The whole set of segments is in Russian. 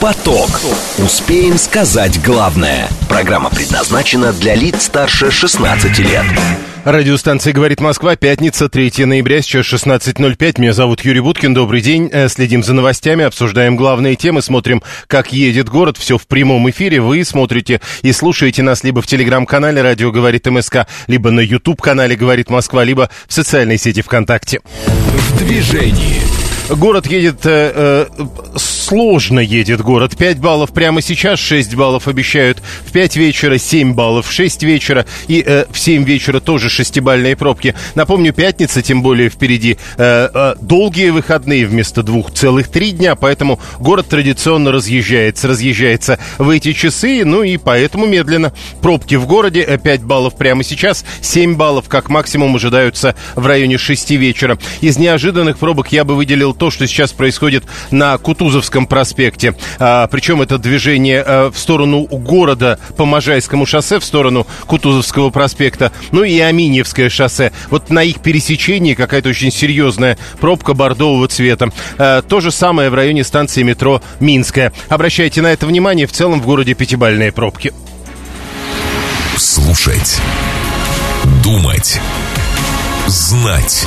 Поток. Успеем сказать главное. Программа предназначена для лиц старше 16 лет. Радиостанция «Говорит Москва», пятница, 3 ноября, сейчас 16.05. Меня зовут Юрий Буткин, добрый день. Э, следим за новостями, обсуждаем главные темы, смотрим, как едет город. Все в прямом эфире. Вы смотрите и слушаете нас либо в телеграм-канале «Радио говорит МСК», либо на YouTube-канале «Говорит Москва», либо в социальной сети ВКонтакте. В движении. Город едет, э, э, сложно едет город. 5 баллов прямо сейчас, 6 баллов обещают в 5 вечера, 7 баллов в 6 вечера и э, в 7 вечера тоже шестибальные пробки. Напомню, пятница, тем более впереди э, э, долгие выходные вместо двух целых три дня, поэтому город традиционно разъезжается, разъезжается в эти часы, ну и поэтому медленно. Пробки в городе, 5 баллов прямо сейчас, 7 баллов как максимум ожидаются в районе 6 вечера. Из неожиданных пробок я бы выделил то, что сейчас происходит на Кутузовском проспекте. А, причем это движение а, в сторону города по Можайскому шоссе, в сторону Кутузовского проспекта, ну и Аминьевское шоссе. Вот на их пересечении какая-то очень серьезная пробка бордового цвета. А, то же самое в районе станции метро Минская. Обращайте на это внимание, в целом в городе пятибальные пробки. Слушать. Думать. Знать.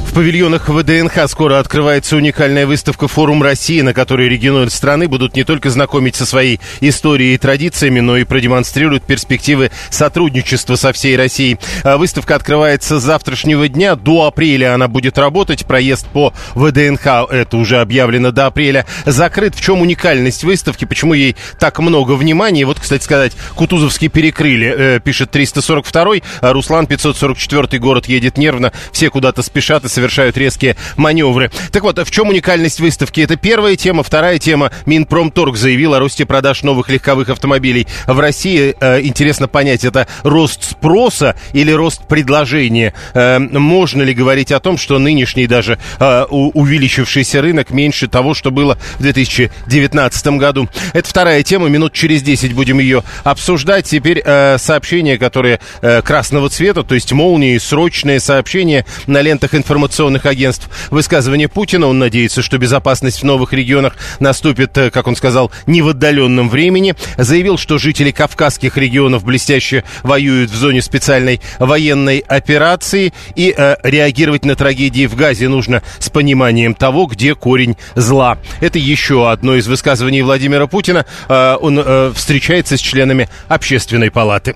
В павильонах ВДНХ скоро открывается уникальная выставка «Форум России», на которой регионы страны будут не только знакомить со своей историей и традициями, но и продемонстрируют перспективы сотрудничества со всей Россией. А выставка открывается с завтрашнего дня. До апреля она будет работать. Проезд по ВДНХ, это уже объявлено до апреля, закрыт. В чем уникальность выставки? Почему ей так много внимания? Вот, кстати сказать, Кутузовский перекрыли, э, пишет 342-й, а Руслан 544-й город едет нервно, все куда-то спешат и совершают резкие маневры. Так вот, в чем уникальность выставки? Это первая тема. Вторая тема. Минпромторг заявил о росте продаж новых легковых автомобилей в России. Э, интересно понять, это рост спроса или рост предложения? Э, можно ли говорить о том, что нынешний даже э, увеличившийся рынок меньше того, что было в 2019 году? Это вторая тема. Минут через 10 будем ее обсуждать. Теперь э, сообщения, которые э, красного цвета, то есть молнии, срочные сообщения на лентах информационных информационных агентств. Высказывание Путина, он надеется, что безопасность в новых регионах наступит, э, как он сказал, не в отдаленном времени. Заявил, что жители кавказских регионов блестяще воюют в зоне специальной военной операции. И э, реагировать на трагедии в Газе нужно с пониманием того, где корень зла. Это еще одно из высказываний Владимира Путина. Э, он э, встречается с членами общественной палаты.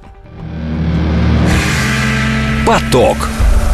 Поток.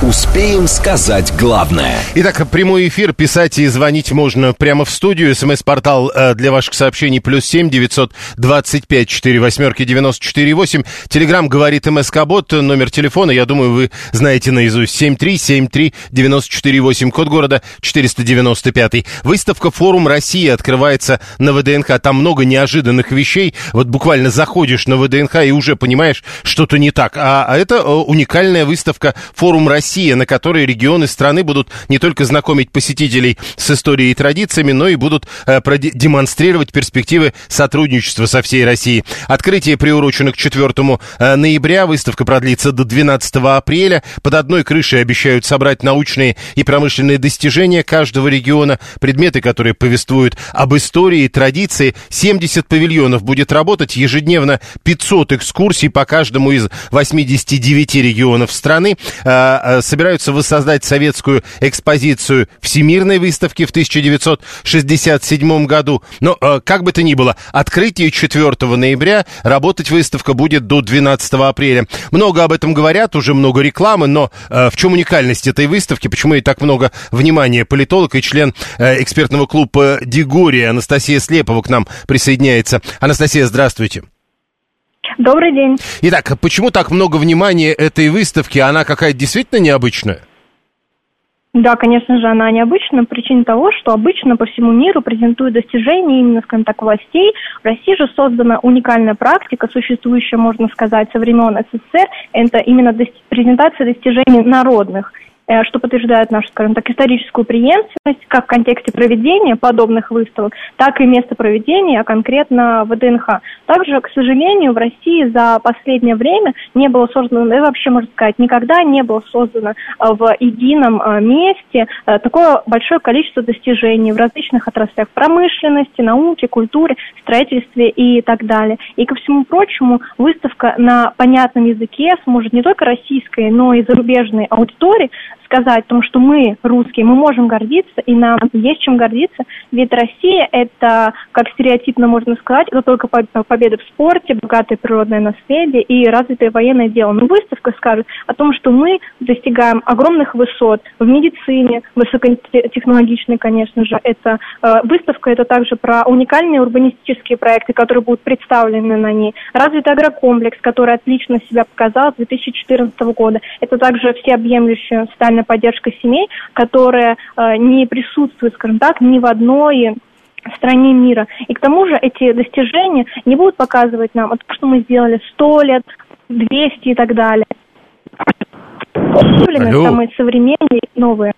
Успеем сказать главное. Итак, прямой эфир. Писать и звонить можно прямо в студию. СМС-портал э, для ваших сообщений плюс семь девятьсот двадцать пять четыре восьмерки девяносто четыре восемь. Телеграмм говорит МСК Бот. Номер телефона, я думаю, вы знаете наизусть. Семь три семь три девяносто четыре восемь. Код города четыреста девяносто пятый. Выставка «Форум России» открывается на ВДНХ. Там много неожиданных вещей. Вот буквально заходишь на ВДНХ и уже понимаешь, что-то не так. А, а это э, уникальная выставка «Форум России» Россия, на которой регионы страны будут не только знакомить посетителей с историей и традициями, но и будут э, демонстрировать перспективы сотрудничества со всей Россией. Открытие приурочено к 4 э, ноября. Выставка продлится до 12 апреля. Под одной крышей обещают собрать научные и промышленные достижения каждого региона, предметы, которые повествуют об истории и традиции. 70 павильонов будет работать ежедневно 500 экскурсий по каждому из 89 регионов страны. Собираются воссоздать советскую экспозицию Всемирной выставки в 1967 году. Но, э, как бы то ни было, открытие 4 ноября, работать выставка будет до 12 апреля. Много об этом говорят, уже много рекламы, но э, в чем уникальность этой выставки, почему и так много внимания? Политолог и член э, экспертного клуба Дигория Анастасия Слепова к нам присоединяется. Анастасия, здравствуйте. Добрый день. Итак, почему так много внимания этой выставке? Она какая-то действительно необычная? Да, конечно же, она необычна. Причина того, что обычно по всему миру презентуют достижения именно, скажем так, властей. В России же создана уникальная практика, существующая, можно сказать, со времен СССР. Это именно презентация достижений народных. Э, что подтверждает нашу, скажем так, историческую преемственность как в контексте проведения подобных выставок, так и место проведения, а конкретно ВДНХ. Также, к сожалению, в России за последнее время не было создано, да вообще, можно сказать, никогда не было создано в едином месте такое большое количество достижений в различных отраслях промышленности, науки, культуре, строительстве и так далее. И ко всему прочему, выставка на понятном языке сможет не только российской, но и зарубежной аудитории сказать о том, что мы, русские, мы можем гордиться, и нам есть чем гордиться, ведь Россия – это, как стереотипно можно сказать, это только победа в спорте, богатое природное наследие и развитое военное дело. Но выставка скажет о том, что мы достигаем огромных высот в медицине, высокотехнологичной, конечно же. Это э, выставка – это также про уникальные урбанистические проекты, которые будут представлены на ней. Развитый агрокомплекс, который отлично себя показал с 2014 года. Это также всеобъемлющая социальная социальная поддержка семей, которая э, не присутствует, скажем так, ни в одной стране мира. И к тому же эти достижения не будут показывать нам то, что мы сделали 100 лет, 200 и так далее. Алло. Самые современные, новые.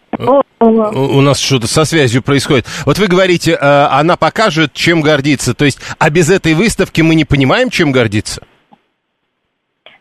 У нас что-то со связью происходит. Вот вы говорите, э, она покажет, чем гордиться. То есть, а без этой выставки мы не понимаем, чем гордиться?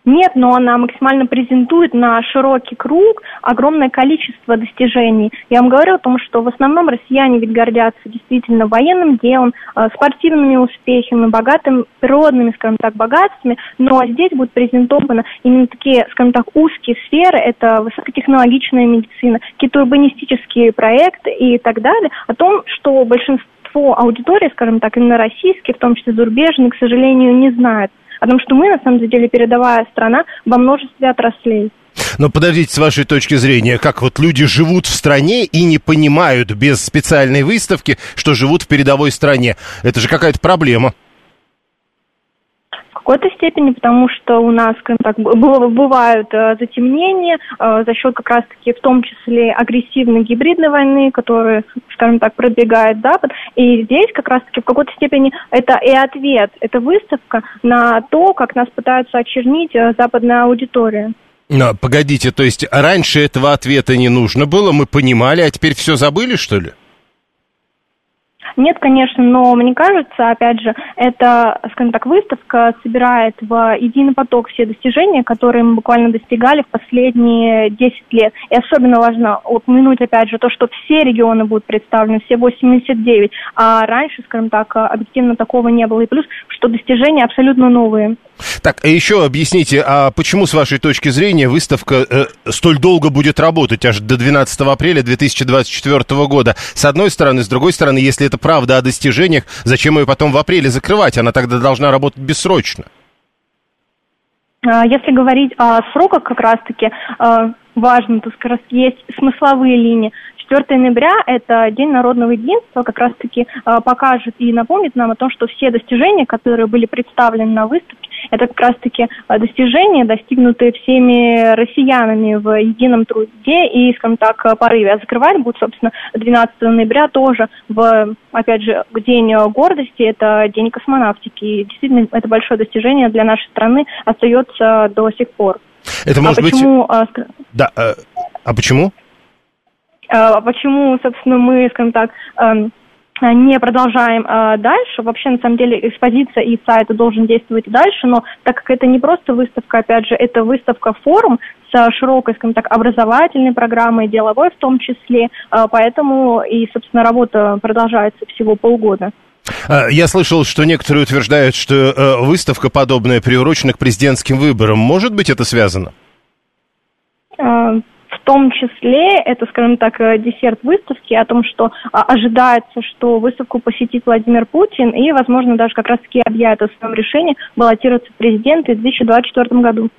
Нет, но она максимально презентует на широкий круг огромное количество достижений. Я вам говорю о том, что в основном россияне ведь гордятся действительно военным делом, э, спортивными успехами, богатым природными, скажем так, богатствами, но здесь будет презентованы именно такие, скажем так, узкие сферы, это высокотехнологичная медицина, какие-то урбанистические проекты и так далее, о том, что большинство аудитории, скажем так, именно российские, в том числе зарубежные, к сожалению, не знают о том, что мы, на самом деле, передовая страна во множестве отраслей. Но подождите, с вашей точки зрения, как вот люди живут в стране и не понимают без специальной выставки, что живут в передовой стране? Это же какая-то проблема какой-то степени, потому что у нас, скажем так, бывают э, затемнения э, за счет как раз-таки в том числе агрессивной гибридной войны, которая, скажем так, пробегает Запад. И здесь как раз-таки в какой-то степени это и ответ, это выставка на то, как нас пытаются очернить э, западная аудитория. Но, погодите, то есть раньше этого ответа не нужно было, мы понимали, а теперь все забыли, что ли? Нет, конечно, но мне кажется, опять же, эта, скажем так, выставка собирает в единый поток все достижения, которые мы буквально достигали в последние 10 лет. И особенно важно упомянуть, опять же, то, что все регионы будут представлены, все 89, а раньше, скажем так, объективно такого не было. И плюс, что достижения абсолютно новые. Так, а еще объясните, а почему, с вашей точки зрения, выставка э, столь долго будет работать, аж до 12 апреля 2024 года? С одной стороны, с другой стороны, если это правда о достижениях, зачем ее потом в апреле закрывать? Она тогда должна работать бессрочно. А, если говорить о сроках, как раз-таки а, важно, то раз есть смысловые линии. 4 ноября – это День народного единства, как раз-таки а, покажет и напомнит нам о том, что все достижения, которые были представлены на выставке, это как раз-таки а, достижения, достигнутые всеми россиянами в едином труде и, скажем так, порыве. А закрывать будут, собственно, 12 ноября тоже в, опять же, День гордости, это День космонавтики. И действительно, это большое достижение для нашей страны остается до сих пор. Это может а почему, быть... Да, э, а почему? А почему, собственно, мы, скажем так, эм, не продолжаем э, дальше. Вообще, на самом деле, экспозиция и сайт должен действовать и дальше, но так как это не просто выставка, опять же, это выставка-форум с широкой, скажем так, образовательной программой, деловой в том числе, э, поэтому и, собственно, работа продолжается всего полгода. Я слышал, что некоторые утверждают, что э, выставка подобная приурочена к президентским выборам. Может быть, это связано? Том числе это, скажем так, э, десерт выставки о том, что а, ожидается, что выставку посетит Владимир Путин и, возможно, даже как раз-таки объявит о своем решении баллотироваться в президенты в 2024 году.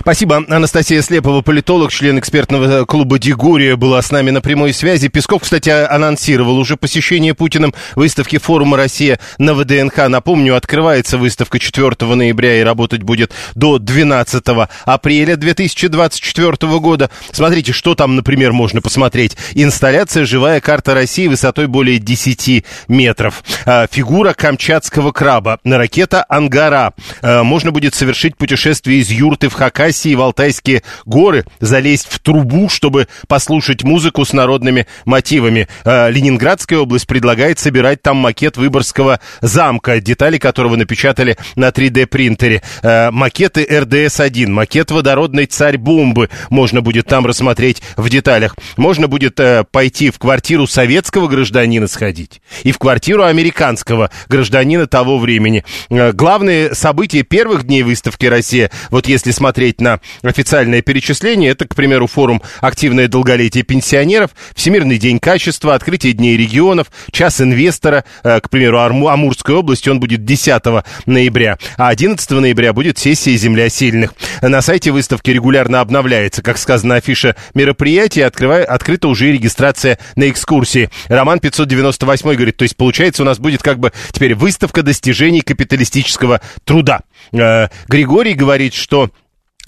Спасибо. Анастасия Слепова, политолог, член экспертного клуба «Дигурия», была с нами на прямой связи. Песков, кстати, анонсировал уже посещение Путиным выставки форума «Россия» на ВДНХ. Напомню, открывается выставка 4 ноября и работать будет до 12 апреля 2024 года. Смотрите, что там, например, можно посмотреть. Инсталляция «Живая карта России» высотой более 10 метров. А, фигура камчатского краба. Ракета «Ангара». А, можно будет совершить путешествие из юрты в Хакасии в Алтайские горы, залезть в трубу, чтобы послушать музыку с народными мотивами. Э, Ленинградская область предлагает собирать там макет Выборгского замка, детали которого напечатали на 3D-принтере. Э, макеты РДС-1, макет водородной царь-бомбы можно будет там рассмотреть в деталях. Можно будет э, пойти в квартиру советского гражданина сходить и в квартиру американского гражданина того времени. Э, главные события первых дней выставки «Россия», вот если смотреть на официальное перечисление, это, к примеру, форум «Активное долголетие пенсионеров», Всемирный день качества, открытие дней регионов, час инвестора, э, к примеру, Амурской области, он будет 10 ноября, а 11 ноября будет сессия «Земля сильных». На сайте выставки регулярно обновляется, как сказано, афиша мероприятия, открывая, открыта уже и регистрация на экскурсии. Роман 598 говорит, то есть получается у нас будет как бы теперь выставка достижений капиталистического труда. Э, Григорий говорит, что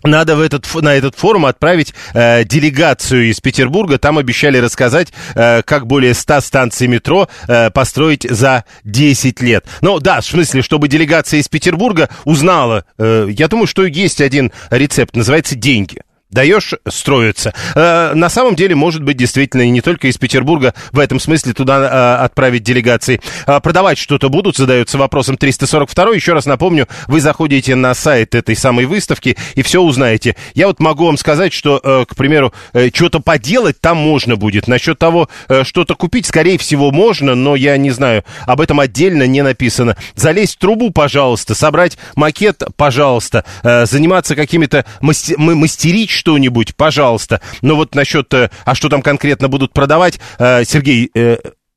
надо в этот, на этот форум отправить э, делегацию из Петербурга. Там обещали рассказать, э, как более 100 станций метро э, построить за 10 лет. Ну да, в смысле, чтобы делегация из Петербурга узнала. Э, я думаю, что есть один рецепт, называется «деньги» даешь строиться. Э, на самом деле, может быть, действительно, и не только из Петербурга в этом смысле туда э, отправить делегации. Э, продавать что-то будут, задается вопросом 342. Еще раз напомню, вы заходите на сайт этой самой выставки и все узнаете. Я вот могу вам сказать, что, э, к примеру, что-то поделать там можно будет. Насчет того, что-то купить, скорее всего, можно, но я не знаю, об этом отдельно не написано. Залезть в трубу, пожалуйста, собрать макет, пожалуйста, заниматься какими-то мастерить что-нибудь, пожалуйста. Но вот насчет, э, а что там конкретно будут продавать, э, Сергей, э,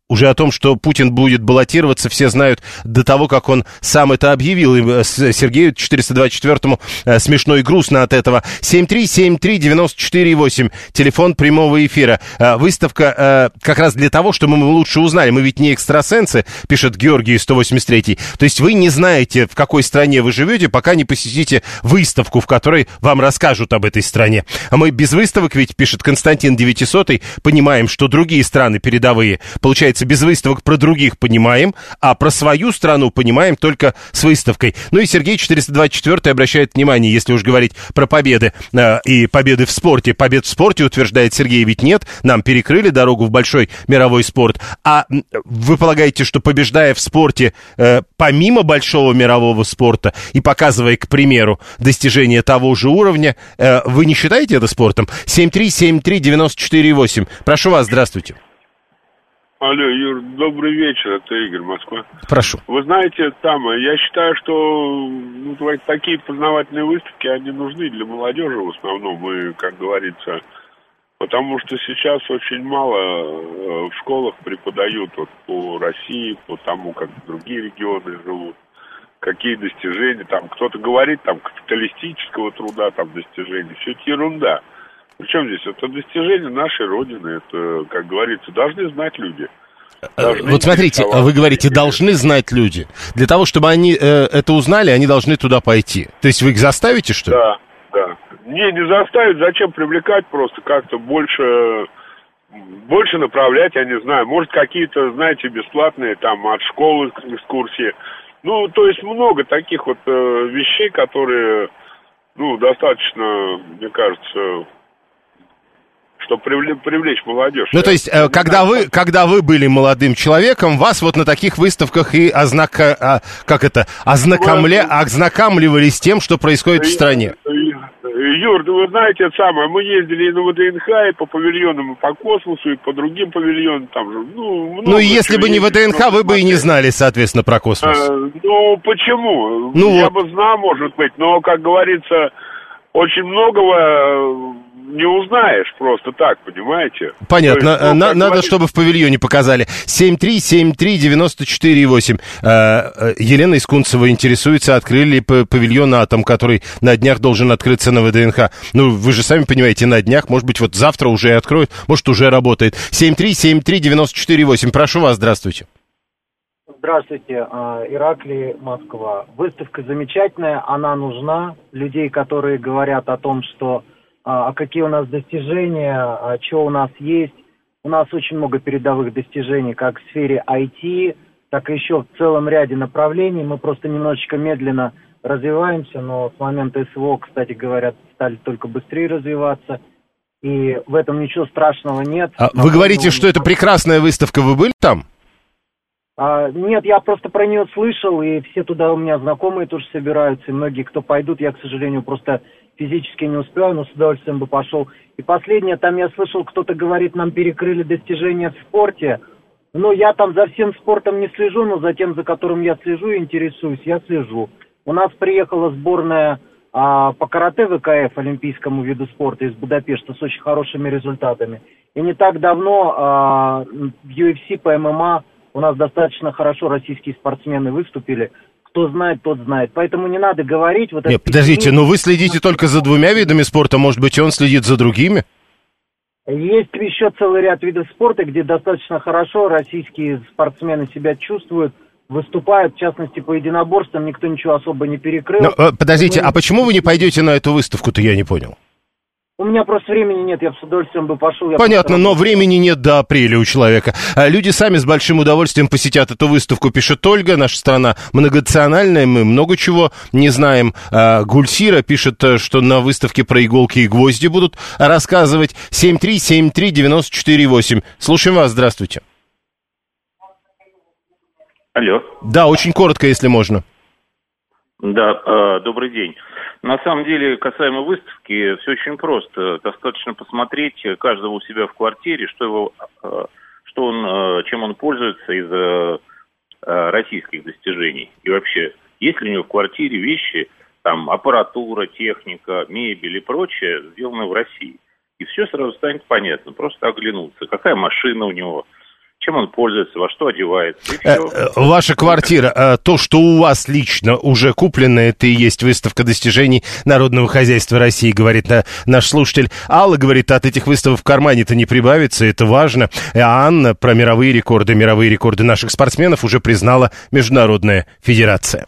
уже о том, что Путин будет баллотироваться, все знают до того, как он сам это объявил. И э, Сергею 424-му э, смешно и грустно от этого. 7373948, телефон прямого эфира. Э, выставка как раз для того, чтобы мы лучше узнали. Мы ведь не экстрасенсы, пишет Георгий 183. То есть вы не знаете, в какой стране вы живете, пока не посетите выставку, в которой вам расскажут об этой стране. А мы без выставок, ведь, пишет Константин 900, понимаем, что другие страны передовые. Получается, получается, без выставок про других понимаем, а про свою страну понимаем только с выставкой. Ну и Сергей 424 обращает внимание, если уж говорить про победы э, и победы в спорте. Побед в спорте, утверждает Сергей, ведь нет. Нам перекрыли дорогу в большой мировой спорт. А вы полагаете, что побеждая в спорте, э, помимо большого мирового спорта и показывая, к примеру, достижение того же уровня, э, вы не считаете это спортом? 7373948. Прошу вас, здравствуйте. Алло, Юр, добрый вечер, это Игорь, Москва. Прошу. Вы знаете, там, я считаю, что ну, такие познавательные выставки, они нужны для молодежи в основном, и, как говорится, потому что сейчас очень мало э, в школах преподают вот, по России, по тому, как другие регионы живут, какие достижения, там, кто-то говорит, там, капиталистического труда, там, достижения, все это ерунда. Причем здесь это достижение нашей Родины, это, как говорится, должны знать люди. Э, должны вот смотрите, вы говорите, должны знать люди. Для того, чтобы они э, это узнали, они должны туда пойти. То есть вы их заставите, что ли? Да, да. Не, не заставить, зачем привлекать просто как-то больше больше направлять, я не знаю, может какие-то, знаете, бесплатные там от школы экскурсии. Ну, то есть много таких вот э, вещей, которые, ну, достаточно, мне кажется, чтобы привлечь, молодежь. Ну, то есть, э, когда вы, когда вы были молодым человеком, вас вот на таких выставках и ознака, а, как это, ознакомля, ознакомливали с тем, что происходит в стране. Юр, ну вы знаете, это самое, мы ездили и на ВДНХ, и по павильонам, и по космосу, и по другим павильонам, там же, ну... Ну, если бы не ВДНХ, вы бы и не знали, соответственно, про космос. А, ну, почему? Ну, Я вот. бы знал, может быть, но, как говорится, очень многого не узнаешь просто так, понимаете? Понятно. Есть, ну, На, надо, говорить... чтобы в павильоне показали. 7373948. Э, э, Елена Искунцева интересуется, открыли павильон «Атом», который на днях должен открыться на ВДНХ. Ну, вы же сами понимаете, на днях, может быть, вот завтра уже откроют, может, уже работает. 7373948. Прошу вас, здравствуйте. Здравствуйте, а, Иракли, Москва. Выставка замечательная, она нужна. Людей, которые говорят о том, что а, а какие у нас достижения, а что у нас есть. У нас очень много передовых достижений как в сфере IT, так и еще в целом ряде направлений. Мы просто немножечко медленно развиваемся, но с момента СВО, кстати говоря, стали только быстрее развиваться. И в этом ничего страшного нет. А вы говорите, что это прекрасная выставка, вы были там? А, нет, я просто про нее слышал, и все туда у меня знакомые тоже собираются, и многие, кто пойдут, я, к сожалению, просто физически не успеваю, но с удовольствием бы пошел. И последнее, там я слышал, кто-то говорит, нам перекрыли достижения в спорте. Ну, я там за всем спортом не слежу, но за тем, за которым я слежу и интересуюсь, я слежу. У нас приехала сборная а, по карате ВКФ, олимпийскому виду спорта из Будапешта, с очень хорошими результатами. И не так давно а, UFC по ММА у нас достаточно хорошо российские спортсмены выступили. Кто знает, тот знает. Поэтому не надо говорить... Вот Нет, подождите, но вы следите только за двумя видами спорта, может быть, он следит за другими? Есть еще целый ряд видов спорта, где достаточно хорошо российские спортсмены себя чувствуют, выступают, в частности, по единоборствам, никто ничего особо не перекрыл. Но, э, подождите, Мы... а почему вы не пойдете на эту выставку-то, я не понял? У меня просто времени нет, я бы с удовольствием бы пошел. Понятно, но времени нет до апреля у человека. А люди сами с большим удовольствием посетят эту выставку, пишет Ольга. Наша страна многонациональная, мы много чего не знаем. А, Гульсира пишет, э, что на выставке про иголки и гвозди будут рассказывать. 7373948. Слушаем вас, здравствуйте. Алло. Да, очень коротко, если можно. Да, э, добрый день. На самом деле, касаемо выставки, все очень просто. Достаточно посмотреть каждого у себя в квартире, что его, э, что он, э, чем он пользуется из э, российских достижений. И вообще, есть ли у него в квартире вещи, там, аппаратура, техника, мебель и прочее, сделаны в России. И все сразу станет понятно. Просто оглянуться, какая машина у него – чем он пользуется, во что одевается. Э, э, ваша квартира, э, то, что у вас лично уже куплено, это и есть выставка достижений народного хозяйства России, говорит наш слушатель. Алла говорит, от этих выставок в кармане-то не прибавится, это важно. А Анна про мировые рекорды, мировые рекорды наших спортсменов уже признала Международная Федерация.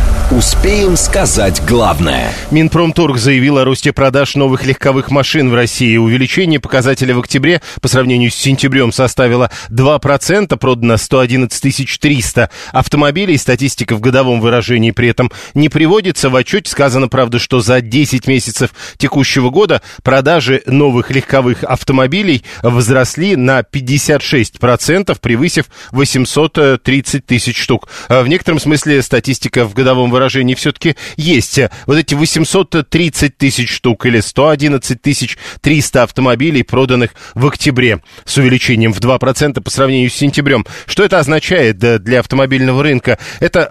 Успеем сказать главное. Минпромторг заявил о росте продаж новых легковых машин в России. Увеличение показателя в октябре по сравнению с сентябрем составило 2%, продано 111 300 автомобилей. Статистика в годовом выражении при этом не приводится. В отчете сказано, правда, что за 10 месяцев текущего года продажи новых легковых автомобилей возросли на 56%, превысив 830 тысяч штук. В некотором смысле статистика в годовом выражении выражении все-таки есть. Вот эти 830 тысяч штук или 111 тысяч 300 автомобилей, проданных в октябре с увеличением в 2% по сравнению с сентябрем. Что это означает для автомобильного рынка? Это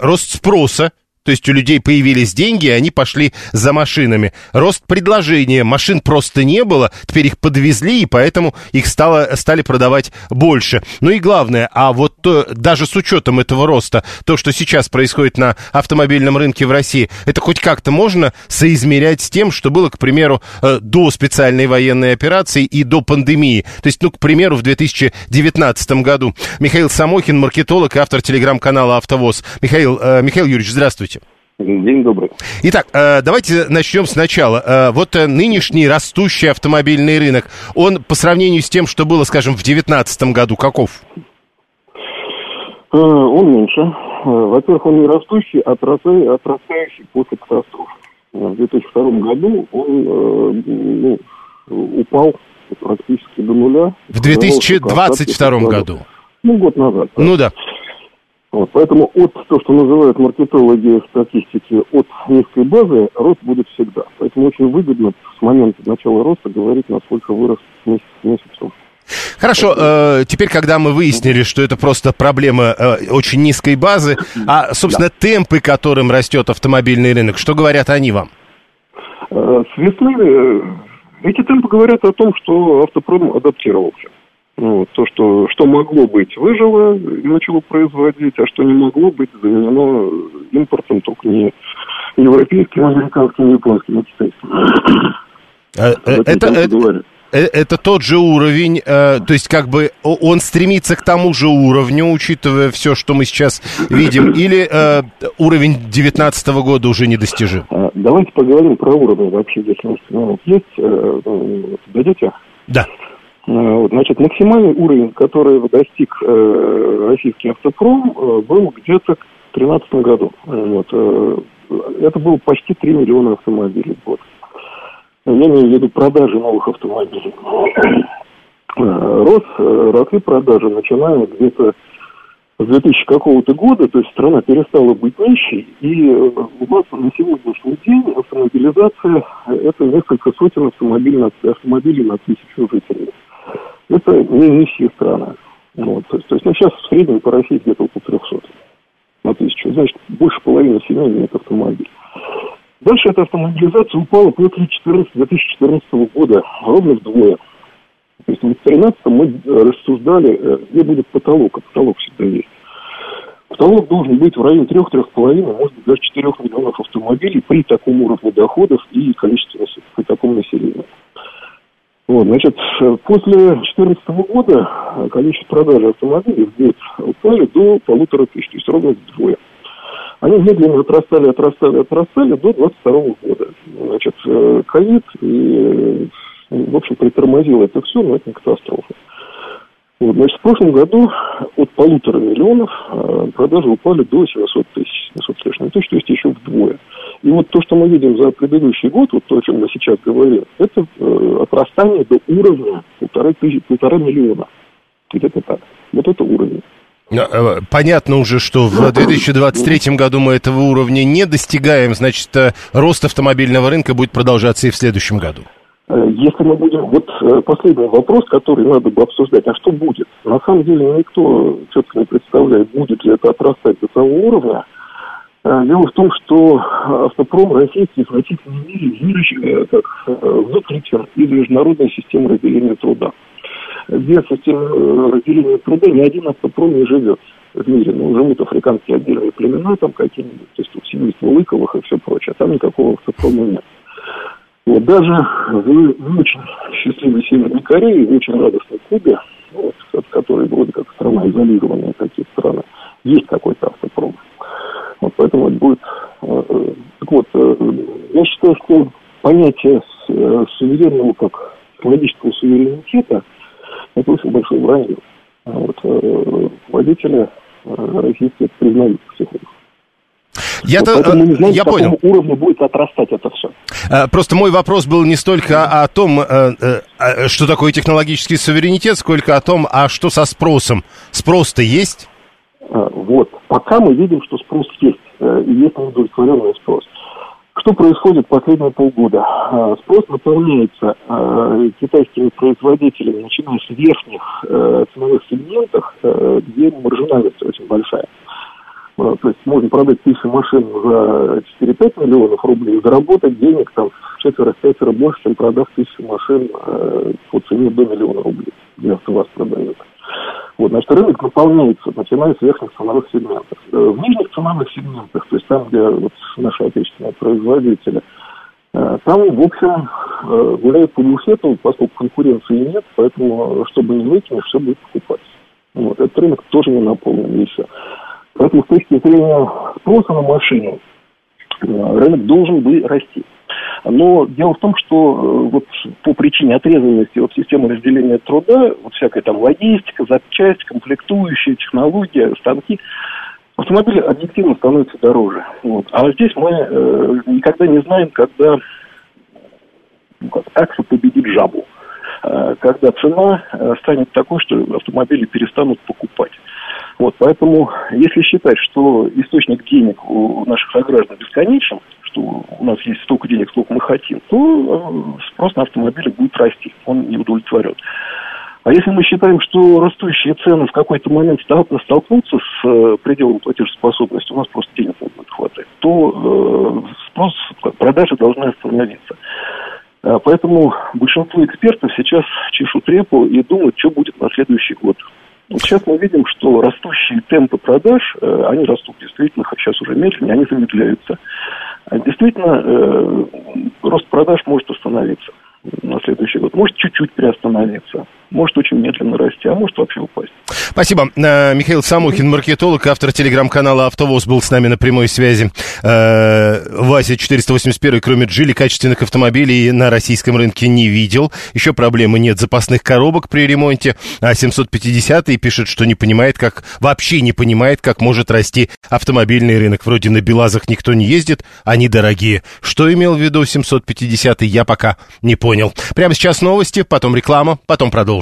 э, рост спроса то есть у людей появились деньги, и они пошли за машинами. Рост предложения. Машин просто не было, теперь их подвезли, и поэтому их стало, стали продавать больше. Ну и главное, а вот то, даже с учетом этого роста, то, что сейчас происходит на автомобильном рынке в России, это хоть как-то можно соизмерять с тем, что было, к примеру, э, до специальной военной операции и до пандемии. То есть, ну, к примеру, в 2019 году. Михаил Самохин, маркетолог и автор телеграм-канала «Автовоз». Михаил, э, Михаил Юрьевич, здравствуйте. День добрый. Итак, э, давайте начнем сначала. Э, вот э, нынешний растущий автомобильный рынок, он по сравнению с тем, что было, скажем, в 2019 году, каков? Он меньше. Во-первых, он не растущий, а отрастающий после катастроф. В 2002 году он ну, упал практически до нуля. В 2022 году? Ну, год назад. Да. Ну да. Вот, поэтому от то, что называют маркетологи в статистике, от низкой базы рост будет всегда. Поэтому очень выгодно с момента начала роста говорить, насколько вырос месяц месяцев. Хорошо, э, теперь, когда мы выяснили, что это просто проблема э, очень низкой базы, а, собственно, да. темпы, которым растет автомобильный рынок, что говорят они вам? Э, с весны э, эти темпы говорят о том, что автопром адаптировался. Ну, то, что, что могло быть, выжило и начало производить, а что не могло быть, заменено импортом, только не европейским, американским, японским, а китайским. А, это, это, это тот же уровень, э, то есть как бы он стремится к тому же уровню, учитывая все, что мы сейчас видим, или э, уровень 2019 года уже недостижим? А, давайте поговорим про уровень вообще, если ну, есть. Э, ну, дадите? Да. Вот, значит, максимальный уровень, который достиг э, российский автопром, э, был где-то к 2013 году. Вот, э, это было почти 3 миллиона автомобилей в год. Я имею в виду продажи новых автомобилей. Э, рос, э, росли продажи, начиная где-то с 2000 какого-то года, то есть страна перестала быть нищей, и э, у нас на сегодняшний день автомобилизация – это несколько сотен автомобилей на, автомобилей на тысячу жителей. Это не нищие страны. Вот. То, то есть ну, сейчас в среднем по России где-то около 300 на тысячу. Значит, больше половины семей имеет автомобиль. Дальше эта автомобилизация упала после 2014 года ровно вдвое. То есть в 2013 мы рассуждали, э, где будет потолок, а потолок всегда есть. Потолок должен быть в районе 3-3,5, может быть, даже 4 миллионов автомобилей при таком уровне доходов и количестве при таком населении. Вот, значит, после 2014 года количество продажи автомобилей в год упали до полутора тысяч, то есть ровно вдвое. Они медленно отрастали, отрастали, отрастали до 22 года. Значит, э, ковид и, в общем, притормозил это все, но это не катастрофа. Вот, значит, в прошлом году от полутора миллионов э, продажи упали до 700 тысяч, 700 с лишним тысяч, то есть еще вдвое. И вот то, что мы видим за предыдущий год, вот то, о чем мы сейчас говорим, это э, отрастание до уровня полтора, тысячи, полтора миллиона. Где-то так. Вот это уровень. Э, понятно уже, что в 2023 году мы этого уровня не достигаем, значит, э, рост автомобильного рынка будет продолжаться и в следующем году. Если мы будем... Вот последний вопрос, который надо бы обсуждать. А что будет? На самом деле никто четко не представляет, будет ли это отрастать до того уровня. Дело в том, что автопром российский в значительной мере выращен, как выключен из международной системы разделения труда без системы разделения труда ни один автопром не живет в мире. Ну, живут африканские отдельные племена там какие-нибудь, то есть семейство Лыковых и все прочее, а там никакого автопрома нет. Вот даже в не очень счастливой Северной Корее, в очень радостной Кубе, вот, от которой вроде как страна изолированная от таких стран, есть какой-то автопром. Вот поэтому это будет... Э, э, так вот, э, я считаю, что понятие суверенного как технологического суверенитета это очень большое вранье. А вот, водители российские признают потихоньку. Я-то, вот не знаем, я понял. уровню будет отрастать это все. Просто мой вопрос был не столько о том, что такое технологический суверенитет, сколько о том, а что со спросом. Спрос-то есть? Вот. Пока мы видим, что спрос есть. И есть неудовлетворенный спрос. Что происходит последние полгода? А, спрос наполняется китайскими производителями, начиная с верхних э, ценовых сегментах, э, где маржинальность очень большая. То есть можно продать тысячу машин за 4-5 миллионов рублей и заработать денег там в четверо-пятеро больше, чем продав тысячу машин э, по цене до миллиона рублей, где вас продает. Вот, значит, рынок наполняется, начиная с верхних ценовых сегментов. Э, в нижних ценовых сегментах, то есть там, где вот наши отечественные производители, э, там, в общем, э, гуляют по буфету, поскольку конкуренции нет, поэтому, чтобы не выкинешь, все будет покупать. Вот, этот рынок тоже не наполнен еще. Поэтому с точки зрения спроса на машину, рынок должен бы расти. Но дело в том, что э, вот по причине отрезанности от системы разделения труда, вот всякая там логистика, запчасть, комплектующие, технология, станки, автомобили объективно становятся дороже. Вот. А здесь мы э, никогда не знаем, когда ну, акция победит жабу. Э, когда цена э, станет такой, что автомобили перестанут покупать. Вот, поэтому, если считать, что источник денег у наших сограждан бесконечен, что у нас есть столько денег, сколько мы хотим, то э, спрос на автомобили будет расти, он не удовлетворен. А если мы считаем, что растущие цены в какой-то момент столкнутся с э, пределом платежеспособности, у нас просто денег не будет хватать, то э, спрос, продажи должны остановиться. Поэтому большинство экспертов сейчас чешут репу и думают, что будет на следующий год. Вот сейчас мы видим, что растущие темпы продаж, они растут действительно, сейчас уже медленнее, они замедляются. А действительно, э, рост продаж может остановиться. на следующий год. Может чуть-чуть приостановиться может очень медленно расти, а может вообще упасть. Спасибо. Э, Михаил Самохин, маркетолог, автор телеграм-канала «Автовоз» был с нами на прямой связи. Э, Вася 481, кроме джили, качественных автомобилей на российском рынке не видел. Еще проблемы нет запасных коробок при ремонте. А 750 пишет, что не понимает, как, вообще не понимает, как может расти автомобильный рынок. Вроде на БелАЗах никто не ездит, они дорогие. Что имел в виду 750 я пока не понял. Прямо сейчас новости, потом реклама, потом продолжим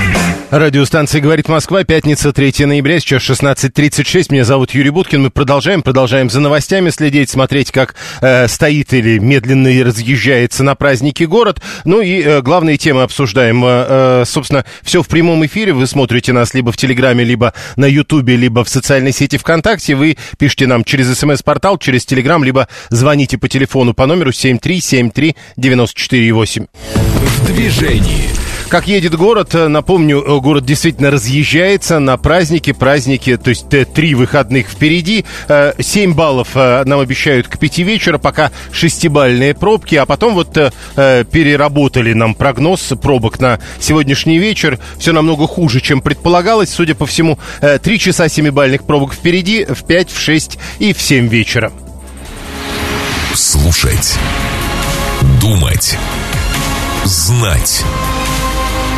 Радиостанция «Говорит Москва», пятница, 3 ноября, сейчас 16.36. Меня зовут Юрий Буткин. Мы продолжаем, продолжаем за новостями следить, смотреть, как э, стоит или медленно разъезжается на праздники город. Ну и э, главные темы обсуждаем. Э, э, собственно, все в прямом эфире. Вы смотрите нас либо в Телеграме, либо на Ютубе, либо в социальной сети ВКонтакте. Вы пишите нам через СМС-портал, через Телеграм, либо звоните по телефону по номеру 7373948. В движении. Как едет город, э, напомню, э, город действительно разъезжается на праздники, праздники, то есть три выходных впереди. Э, семь баллов нам обещают к пяти вечера, пока шестибальные пробки, а потом вот переработали нам прогноз пробок на сегодняшний вечер. Все намного хуже, чем предполагалось. Судя по всему, три часа семибальных пробок впереди, в пять, в шесть и в семь вечера. Слушать. Думать. Знать.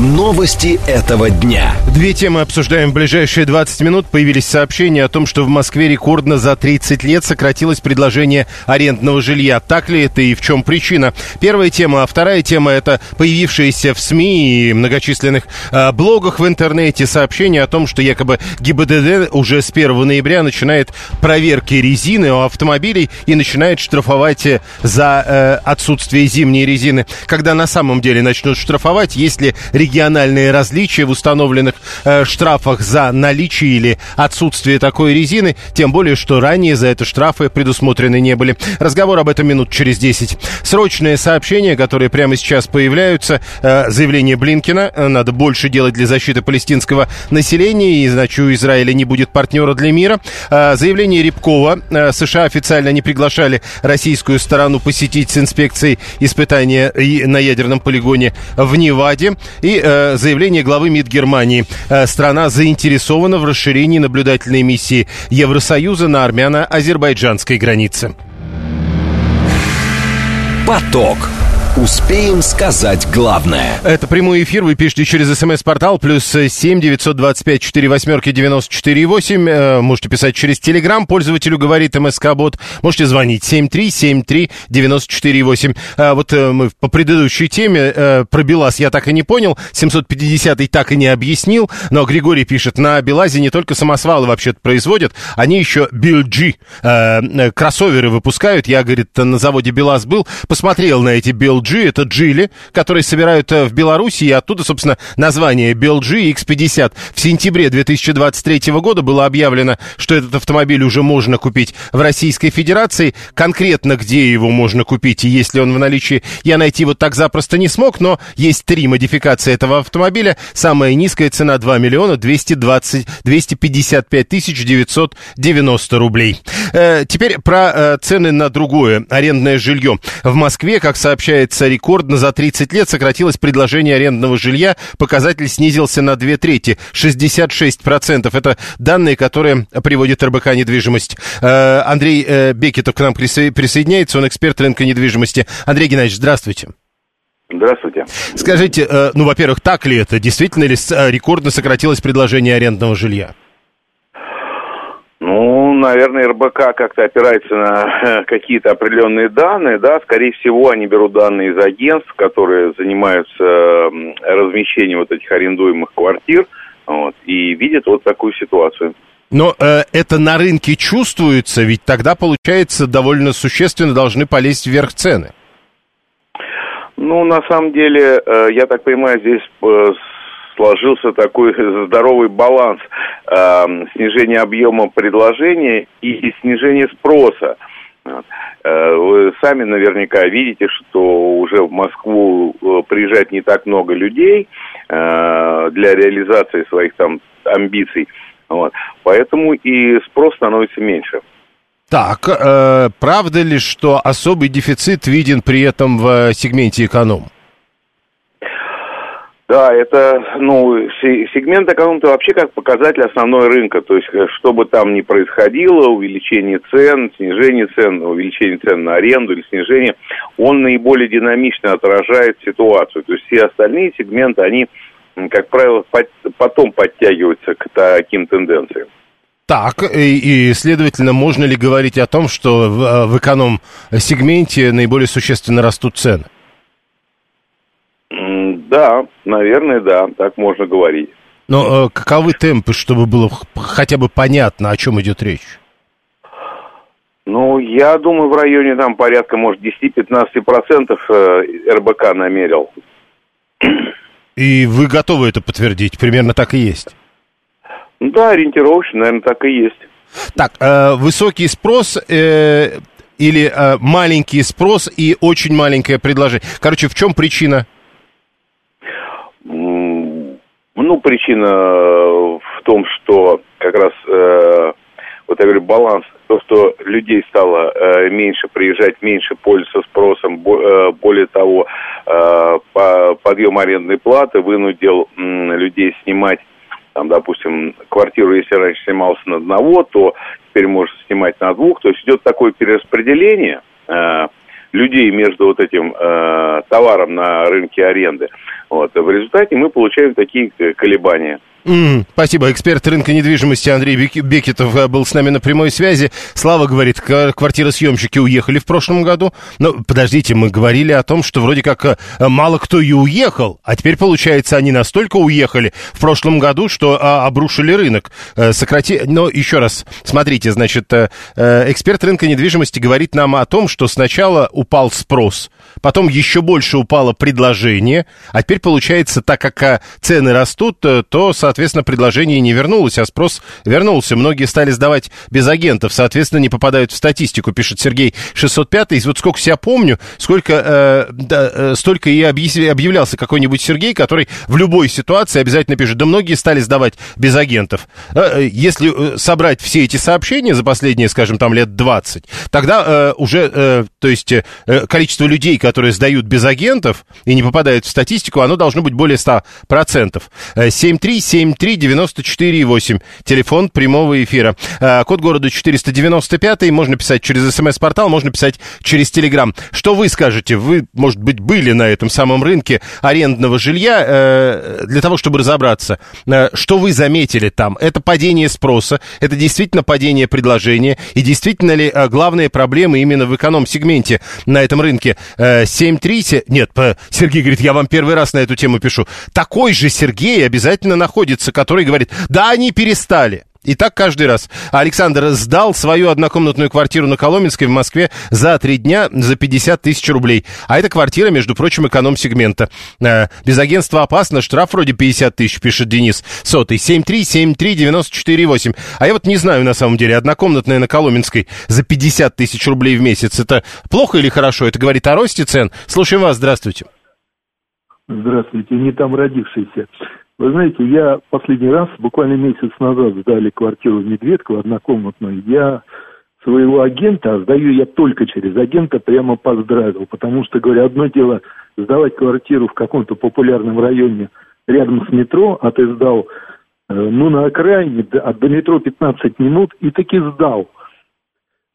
Новости этого дня. Две темы обсуждаем в ближайшие 20 минут. Появились сообщения о том, что в Москве рекордно за 30 лет сократилось предложение арендного жилья. Так ли это и в чем причина? Первая тема. А вторая тема – это появившиеся в СМИ и многочисленных э, блогах в интернете сообщения о том, что якобы ГИБДД уже с 1 ноября начинает проверки резины у автомобилей и начинает штрафовать э, за э, отсутствие зимней резины. Когда на самом деле начнут штрафовать, если региональные различия в установленных э, штрафах за наличие или отсутствие такой резины, тем более, что ранее за это штрафы предусмотрены не были. Разговор об этом минут через 10. Срочные сообщения, которые прямо сейчас появляются, э, заявление Блинкина, э, надо больше делать для защиты палестинского населения, и, значит, у Израиля не будет партнера для мира. Э, заявление Рябкова, э, США официально не приглашали российскую сторону посетить с инспекцией испытания на ядерном полигоне в Неваде. И э, заявление главы МИД Германии. Э, страна заинтересована в расширении наблюдательной миссии Евросоюза на армяно-азербайджанской границе. Поток. Успеем сказать главное. Это прямой эфир. Вы пишите через смс-портал плюс семь девятьсот двадцать пять четыре восьмерки девяносто четыре восемь. Э, можете писать через телеграм. Пользователю говорит МСК-бот. Можете звонить семь три семь три девяносто четыре восемь. Э, вот э, мы по предыдущей теме про БелАЗ я так и не понял. 750-й так и не объяснил. Но Григорий пишет, на БелАЗе не только самосвалы вообще-то производят, они еще BLG кроссоверы выпускают. Я, говорит, на заводе БелАЗ был, посмотрел на эти BLG BLG, это Джили, которые собирают э, в Беларуси, и оттуда, собственно, название BLG X50. В сентябре 2023 года было объявлено, что этот автомобиль уже можно купить в Российской Федерации. Конкретно, где его можно купить и есть ли он в наличии, я найти вот так запросто не смог, но есть три модификации этого автомобиля. Самая низкая цена 2 миллиона 220, 255 тысяч 990 рублей. Э, теперь про э, цены на другое, арендное жилье. В Москве, как сообщает Оказывается, рекордно за 30 лет сократилось предложение арендного жилья. Показатель снизился на две трети, 66%. Это данные, которые приводит РБК «Недвижимость». Э, Андрей э, Бекетов к нам присоединяется, он эксперт рынка недвижимости. Андрей Геннадьевич, здравствуйте. Здравствуйте. Скажите, э, ну, во-первых, так ли это? Действительно ли рекордно сократилось предложение арендного жилья? Ну, наверное, РБК как-то опирается на какие-то определенные данные, да, скорее всего, они берут данные из агентств, которые занимаются размещением вот этих арендуемых квартир, вот, и видят вот такую ситуацию. Но э, это на рынке чувствуется, ведь тогда, получается, довольно существенно должны полезть вверх цены. Ну, на самом деле, э, я так понимаю, здесь э, сложился такой здоровый баланс э, снижения объема предложения и снижения спроса. Вы сами наверняка видите, что уже в Москву э, приезжает не так много людей э, для реализации своих там амбиций. Вот. Поэтому и спрос становится меньше. Так, э, правда ли, что особый дефицит виден при этом в сегменте эконом? Да, это, ну, сегмент экономики вообще как показатель основной рынка. То есть, э, что бы там ни происходило, увеличение цен, снижение цен, увеличение цен на аренду или снижение, он наиболее динамично отражает ситуацию. То есть, все остальные сегменты, они, как правило, потом подтягиваются к таким тенденциям. Так, и, и, следовательно, можно ли говорить о том, что в, э, в эконом-сегменте наиболее существенно растут цены? Да, наверное, да, так можно говорить. Но э, каковы темпы, чтобы было хотя бы понятно, о чем идет речь? Ну, я думаю, в районе там порядка, может, 10-15% э, РБК намерил. И вы готовы это подтвердить? Примерно так и есть? Да, ориентировочно, наверное, так и есть. Так, э, высокий спрос э, или э, маленький спрос и очень маленькое предложение? Короче, в чем причина? Ну, причина э, в том, что как раз, э, вот я говорю, баланс, то, что людей стало э, меньше приезжать, меньше пользоваться спросом, бо, э, более того, э, по, подъем арендной платы вынудил э, людей снимать там, допустим, квартиру, если раньше снимался на одного, то теперь может снимать на двух. То есть идет такое перераспределение э, людей между вот этим э, товаром на рынке аренды. Вот. В результате мы получаем такие колебания. Mm, спасибо. Эксперт рынка недвижимости Андрей Бекетов э, был с нами на прямой связи. Слава говорит, квартиросъемщики уехали в прошлом году. Но подождите, мы говорили о том, что вроде как э, мало кто и уехал, а теперь, получается, они настолько уехали в прошлом году, что а, обрушили рынок. Э, сократи... Но еще раз, смотрите, значит, эксперт рынка недвижимости говорит нам о том, что сначала упал спрос, потом еще больше упало предложение, а теперь, получается, так как цены растут, то, соответственно, соответственно, предложение не вернулось, а спрос вернулся. Многие стали сдавать без агентов, соответственно, не попадают в статистику, пишет Сергей 605. И вот сколько себя помню, сколько, э, да, э, столько и объявлялся какой-нибудь Сергей, который в любой ситуации обязательно пишет, да многие стали сдавать без агентов. Э, э если собрать все эти сообщения за последние, скажем, там лет 20, тогда э, уже, э, то есть э, количество людей, которые сдают без агентов и не попадают в статистику, оно должно быть более 100%. 737 7373948, телефон прямого эфира. А, код города 495, можно писать через смс-портал, можно писать через телеграм. Что вы скажете? Вы, может быть, были на этом самом рынке арендного жилья э, для того, чтобы разобраться. Э, что вы заметили там? Это падение спроса, это действительно падение предложения, и действительно ли э, главные проблемы именно в эконом-сегменте на этом рынке? 7.3... Нет, Сергей говорит, я вам первый раз на эту тему пишу. Такой же Сергей обязательно находится находится, который говорит, да, они перестали. И так каждый раз. Александр сдал свою однокомнатную квартиру на Коломенской в Москве за три дня за 50 тысяч рублей. А это квартира, между прочим, эконом-сегмента. Э, без агентства опасно, штраф вроде 50 тысяч, пишет Денис. Сотый, 7373948. А я вот не знаю, на самом деле, однокомнатная на Коломенской за 50 тысяч рублей в месяц. Это плохо или хорошо? Это говорит о росте цен? Слушаем вас, здравствуйте. Здравствуйте, не там родившийся. Вы знаете, я последний раз, буквально месяц назад, сдали квартиру в Медведково, однокомнатную. Я своего агента, а сдаю я только через агента, прямо поздравил. Потому что, говорю, одно дело сдавать квартиру в каком-то популярном районе рядом с метро, а ты сдал, э, ну, на окраине, до, до метро 15 минут, и таки сдал.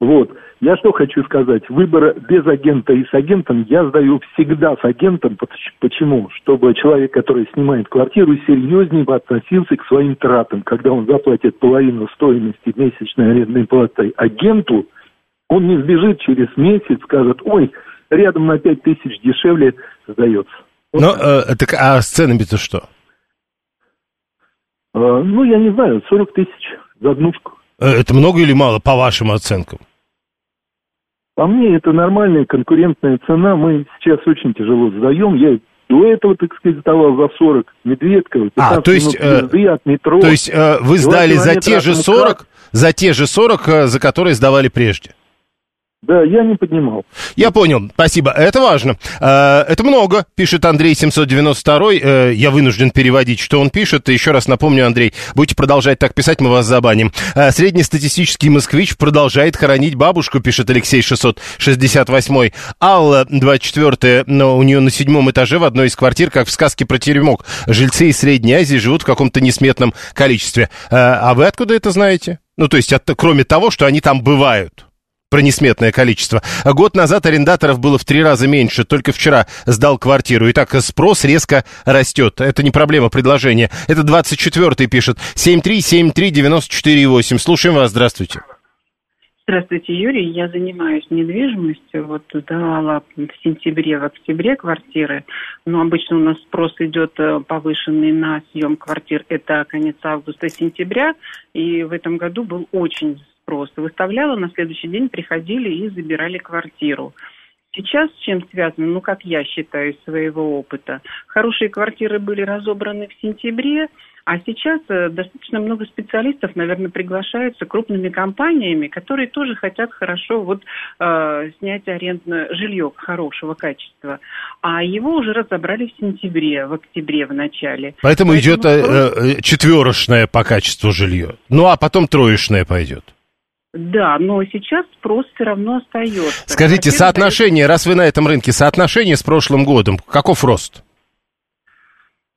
Вот. Я что хочу сказать. Выбор без агента и с агентом я сдаю всегда с агентом. Почему? Чтобы человек, который снимает квартиру, серьезнее относился к своим тратам. Когда он заплатит половину стоимости месячной арендной платы агенту, он не сбежит через месяц, скажет, ой, рядом на 5 тысяч дешевле сдается. Вот Но, э, так, а с ценами-то что? Э, ну, я не знаю, 40 тысяч за однушку. Э, это много или мало, по вашим оценкам? По мне, это нормальная конкурентная цена. Мы сейчас очень тяжело сдаем. Я До этого, так сказать, сдавал за 40 Медведково, а, то есть, езды от метро. То есть э, вы сдали за те же 40, за те же 40, э, за которые сдавали прежде? Да, я не поднимал. Я понял, спасибо. Это важно. Э, это много, пишет Андрей 792. Э, я вынужден переводить, что он пишет. Еще раз напомню, Андрей, будете продолжать так писать, мы вас забаним. Э, среднестатистический москвич продолжает хоронить бабушку, пишет Алексей 668. Алла 24 но у нее на седьмом этаже в одной из квартир, как в сказке про теремок. Жильцы из Средней Азии живут в каком-то несметном количестве. А вы откуда это знаете? Ну, то есть, от, кроме того, что они там бывают про несметное количество. Год назад арендаторов было в три раза меньше, только вчера сдал квартиру. И так спрос резко растет. Это не проблема предложения. Это 24-й пишет. 7373948. Слушаем вас, здравствуйте. Здравствуйте, Юрий. Я занимаюсь недвижимостью. Вот сдавала в сентябре, в октябре квартиры. Но обычно у нас спрос идет э, повышенный на съем квартир. Это конец августа-сентября. И в этом году был очень просто. Выставляла, на следующий день приходили и забирали квартиру. Сейчас с чем связано, ну, как я считаю, из своего опыта, хорошие квартиры были разобраны в сентябре, а сейчас э, достаточно много специалистов, наверное, приглашаются крупными компаниями, которые тоже хотят хорошо вот э, снять арендное жилье хорошего качества. А его уже разобрали в сентябре, в октябре в начале. Поэтому, Поэтому идет э, э, четверочное по качеству жилье. Ну а потом троечное пойдет. Да, но сейчас спрос все равно остается. Скажите, Во-первых, соотношение, раз вы на этом рынке, соотношение с прошлым годом, каков рост?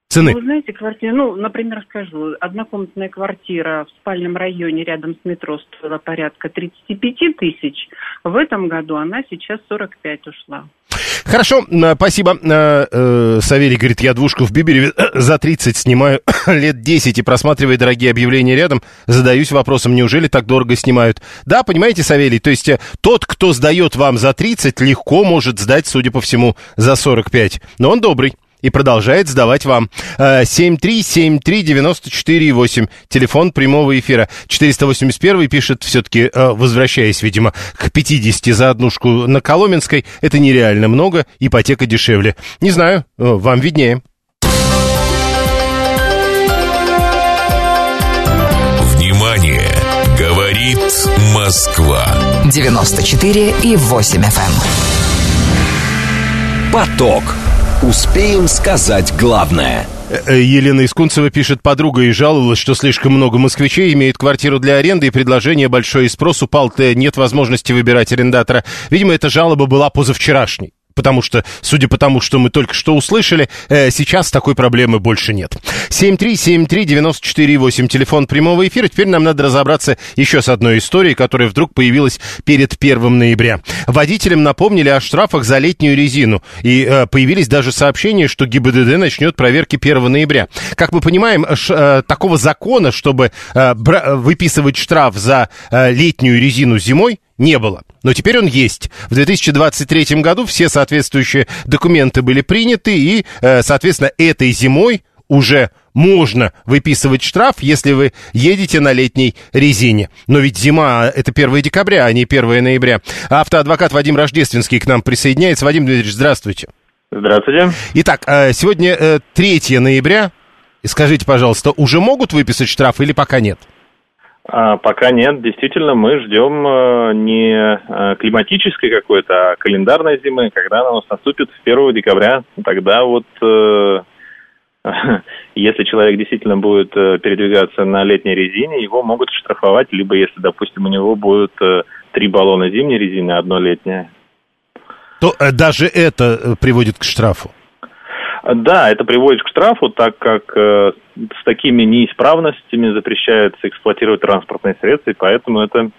Цены? Ну, вы знаете, квартира, ну, например, скажу, однокомнатная квартира в спальном районе рядом с метро стоила порядка 35 тысяч. В этом году она сейчас 45 ушла. Хорошо, э, спасибо. Э, э, Савелий говорит, я двушку в Бибере за 30 снимаю лет 10 и просматривая дорогие объявления рядом, задаюсь вопросом, неужели так дорого снимают? Да, понимаете, Савелий, то есть тот, кто сдает вам за 30, легко может сдать, судя по всему, за 45. Но он добрый и продолжает сдавать вам. 7373948, э, телефон прямого эфира. 481 пишет, все-таки э, возвращаясь, видимо, к 50 за однушку на Коломенской, это нереально много, ипотека дешевле. Не знаю, э, вам виднее. Внимание! Говорит Москва. 94 и 8 FM. Эм. Поток. Успеем сказать главное. Э, э, Елена Искунцева пишет, подруга и жаловалась, что слишком много москвичей имеют квартиру для аренды, и предложение большой и спрос упал, нет возможности выбирать арендатора. Видимо, эта жалоба была позавчерашней потому что, судя по тому, что мы только что услышали, э, сейчас такой проблемы больше нет. 7373948, телефон прямого эфира. Теперь нам надо разобраться еще с одной историей, которая вдруг появилась перед 1 ноября. Водителям напомнили о штрафах за летнюю резину, и э, появились даже сообщения, что ГИБДД начнет проверки 1 ноября. Как мы понимаем, ш, э, такого закона, чтобы э, бра- выписывать штраф за э, летнюю резину зимой, не было. Но теперь он есть. В 2023 году все соответствующие документы были приняты, и, э, соответственно, этой зимой уже можно выписывать штраф, если вы едете на летней резине. Но ведь зима — это 1 декабря, а не 1 ноября. Автоадвокат Вадим Рождественский к нам присоединяется. Вадим Дмитриевич, здравствуйте. Здравствуйте. Итак, э, сегодня 3 э, ноября. Скажите, пожалуйста, уже могут выписать штраф или пока нет? А, пока нет. Действительно, мы ждем э, не э, климатической какой-то, а календарной зимы, когда она у нас наступит 1 декабря. Тогда вот, э, если человек действительно будет передвигаться на летней резине, его могут штрафовать, либо если, допустим, у него будет три баллона зимней резины, одно летнее. То даже это приводит к штрафу? Да, это приводит к штрафу, так как э, с такими неисправностями запрещается эксплуатировать транспортные средства, и поэтому это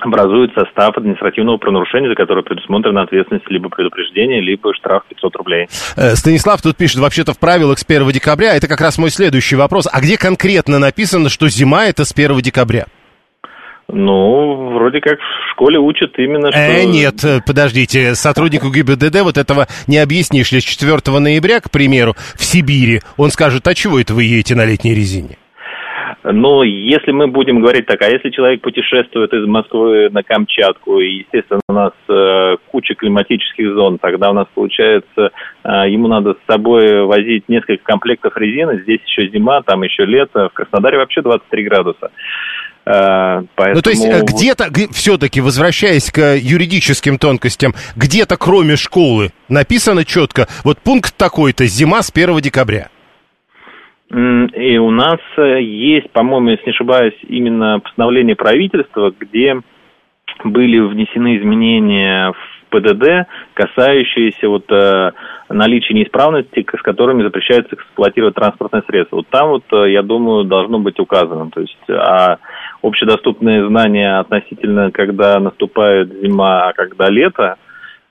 образует состав административного правонарушения, за которое предусмотрена ответственность либо предупреждение, либо штраф 500 рублей. Э, Станислав тут пишет, вообще-то в правилах с 1 декабря, это как раз мой следующий вопрос, а где конкретно написано, что зима это с 1 декабря? Ну, вроде как в школе учат именно, что... Э, нет, э, подождите, сотруднику ГИБДД вот этого не объяснишь. Если 4 ноября, к примеру, в Сибири, он скажет, а чего это вы едете на летней резине? Но если мы будем говорить так, а если человек путешествует из Москвы на Камчатку, и, естественно, у нас э, куча климатических зон, тогда у нас получается, э, ему надо с собой возить несколько комплектов резины, здесь еще зима, там еще лето, в Краснодаре вообще 23 градуса. Поэтому... Э, ну, то есть э, где-то, все-таки, возвращаясь к юридическим тонкостям, где-то кроме школы написано четко, вот пункт такой-то, зима с 1 декабря. И у нас э, есть, по-моему, если не ошибаюсь, именно постановление правительства, где были внесены изменения в ПДД, касающиеся вот э, наличия неисправностей, с которыми запрещается эксплуатировать транспортное средство. Вот там вот, э, я думаю, должно быть указано. То есть, а общедоступные знания относительно, когда наступает зима, а когда лето,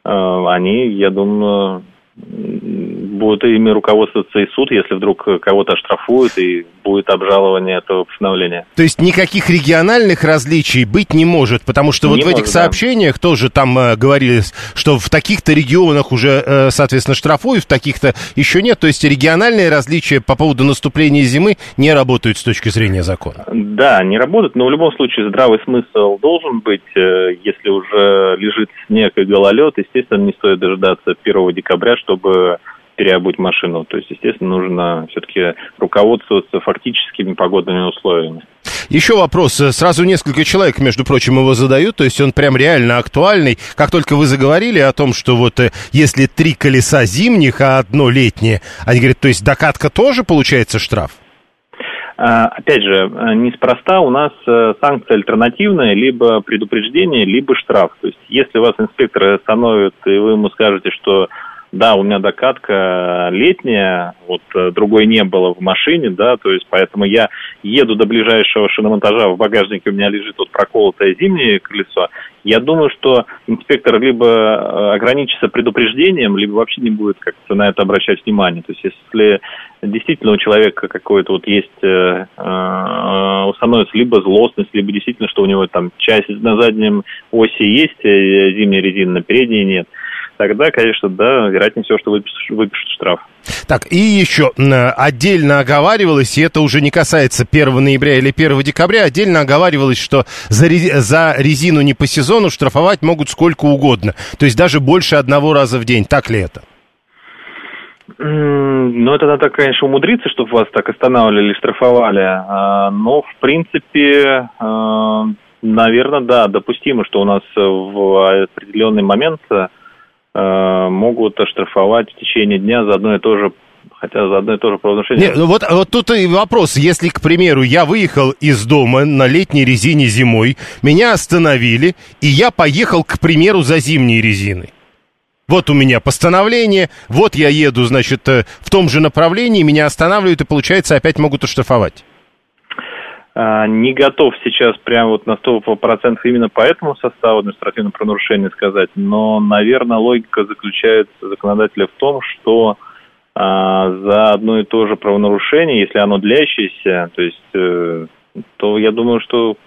э, они, я думаю, будет ими руководствоваться и суд, если вдруг кого-то оштрафуют и будет обжалование этого постановления. То есть никаких региональных различий быть не может, потому что вот не в этих сообщениях да. тоже там э, говорили, что в таких-то регионах уже, э, соответственно, штрафуют, в таких-то еще нет. То есть региональные различия по поводу наступления зимы не работают с точки зрения закона. Да, не работают, но в любом случае здравый смысл должен быть. Э, если уже лежит снег и гололед, естественно, не стоит дожидаться 1 декабря, чтобы переобуть машину. То есть, естественно, нужно все-таки руководствоваться фактическими погодными условиями. Еще вопрос. Сразу несколько человек, между прочим, его задают, то есть он прям реально актуальный. Как только вы заговорили о том, что вот э, если три колеса зимних, а одно летнее, они говорят, то есть докатка тоже получается штраф? А, опять же, э, неспроста у нас э, санкция альтернативная, либо предупреждение, либо штраф. То есть, если вас инспектор остановит, и вы ему скажете, что да, у меня докатка летняя, вот э, другой не было в машине, да, то есть поэтому я еду до ближайшего шиномонтажа, в багажнике у меня лежит вот проколотое зимнее колесо. Я думаю, что инспектор либо э, ограничится предупреждением, либо вообще не будет как-то на это обращать внимание. То есть если действительно у человека какой-то вот есть, э, э, становится либо злостность, либо действительно, что у него там часть на заднем оси есть э, зимняя резина, на передней нет – тогда, конечно, да, вероятнее всего, что выпишут, выпишут штраф. Так, и еще отдельно оговаривалось, и это уже не касается 1 ноября или 1 декабря, отдельно оговаривалось, что за, за резину не по сезону штрафовать могут сколько угодно. То есть даже больше одного раза в день. Так ли это? Ну, это надо, конечно, умудриться, чтобы вас так останавливали или штрафовали. А, но, в принципе, а, наверное, да, допустимо, что у нас в определенный момент Э, могут оштрафовать в течение дня за одно и то же Хотя за одно и то же правонарушение... Нет, ну вот, вот тут и вопрос. Если, к примеру, я выехал из дома на летней резине зимой, меня остановили, и я поехал, к примеру, за зимней резиной. Вот у меня постановление, вот я еду, значит, э, в том же направлении, меня останавливают, и, получается, опять могут оштрафовать. А, не готов сейчас прям вот на 100% именно по этому составу административного правонарушения сказать, но, наверное, логика заключается законодателя в том, что а, за одно и то же правонарушение, если оно длящееся, то есть, э, то я думаю, что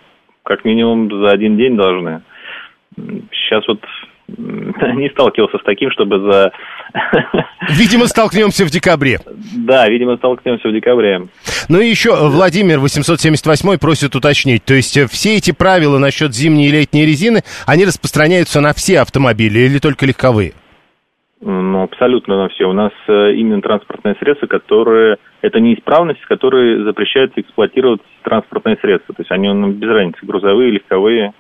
как минимум за один день должны. Сейчас вот не сталкивался с таким, чтобы за... Видимо, столкнемся в декабре. Да, видимо, столкнемся в декабре. Ну и еще Владимир 878 просит уточнить. То есть э, все эти правила насчет зимней и летней резины, они распространяются на все автомобили или только легковые? Ну, абсолютно на все. У нас э, именно транспортное средство, которое... Это неисправность, которой запрещается эксплуатировать транспортные средства. То есть они ну, без разницы, грузовые, легковые,